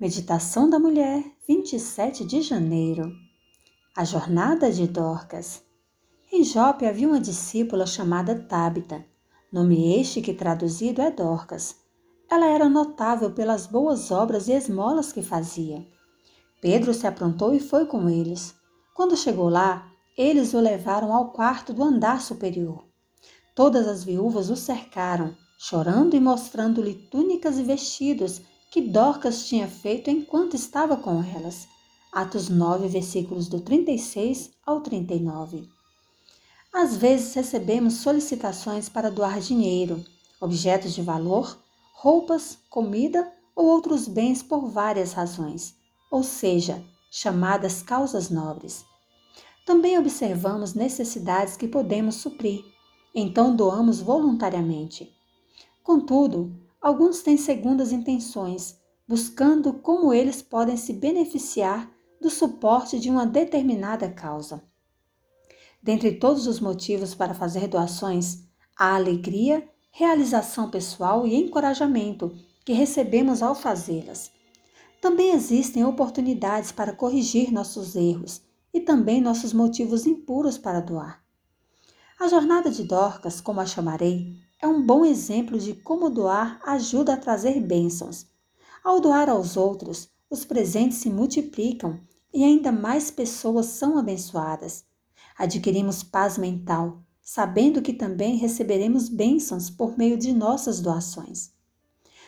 Meditação da Mulher, 27 de janeiro. A jornada de Dorcas. Em Jope havia uma discípula chamada Tábita, nome este que traduzido é Dorcas. Ela era notável pelas boas obras e esmolas que fazia. Pedro se aprontou e foi com eles. Quando chegou lá, eles o levaram ao quarto do andar superior. Todas as viúvas o cercaram, chorando e mostrando-lhe túnicas e vestidos que Dorcas tinha feito enquanto estava com elas. Atos 9, versículos do 36 ao 39. Às vezes recebemos solicitações para doar dinheiro, objetos de valor, roupas, comida ou outros bens por várias razões, ou seja, chamadas causas nobres. Também observamos necessidades que podemos suprir, então doamos voluntariamente. Contudo, alguns têm segundas intenções, buscando como eles podem se beneficiar do suporte de uma determinada causa. Dentre todos os motivos para fazer doações, há alegria, realização pessoal e encorajamento que recebemos ao fazê-las. Também existem oportunidades para corrigir nossos erros e também nossos motivos impuros para doar. A jornada de Dorcas, como a chamarei, é um bom exemplo de como doar ajuda a trazer bênçãos. Ao doar aos outros, os presentes se multiplicam e ainda mais pessoas são abençoadas. Adquirimos paz mental, sabendo que também receberemos bênçãos por meio de nossas doações.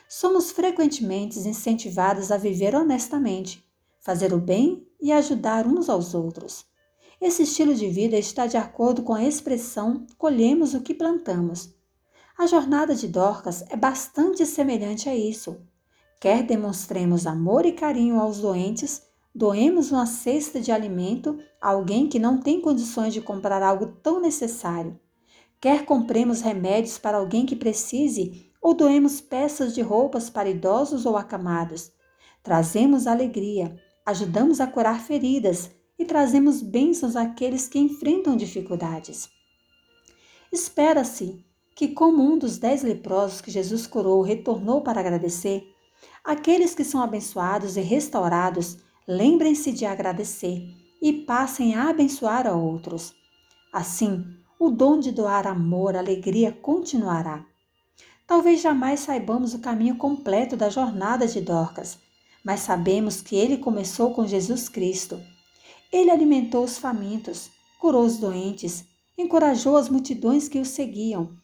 Somos frequentemente incentivados a viver honestamente, fazer o bem e ajudar uns aos outros. Esse estilo de vida está de acordo com a expressão colhemos o que plantamos. A jornada de Dorcas é bastante semelhante a isso. Quer demonstremos amor e carinho aos doentes, doemos uma cesta de alimento a alguém que não tem condições de comprar algo tão necessário. Quer compremos remédios para alguém que precise, ou doemos peças de roupas para idosos ou acamados. Trazemos alegria, ajudamos a curar feridas e trazemos bênçãos àqueles que enfrentam dificuldades. Espera-se que, como um dos dez leprosos que Jesus curou retornou para agradecer, aqueles que são abençoados e restaurados lembrem-se de agradecer e passem a abençoar a outros. Assim, o dom de doar amor, alegria continuará. Talvez jamais saibamos o caminho completo da jornada de Dorcas, mas sabemos que ele começou com Jesus Cristo. Ele alimentou os famintos, curou os doentes, encorajou as multidões que o seguiam.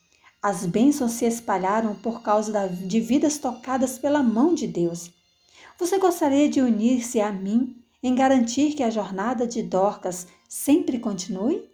As bênçãos se espalharam por causa de vidas tocadas pela mão de Deus. Você gostaria de unir-se a mim em garantir que a jornada de Dorcas sempre continue?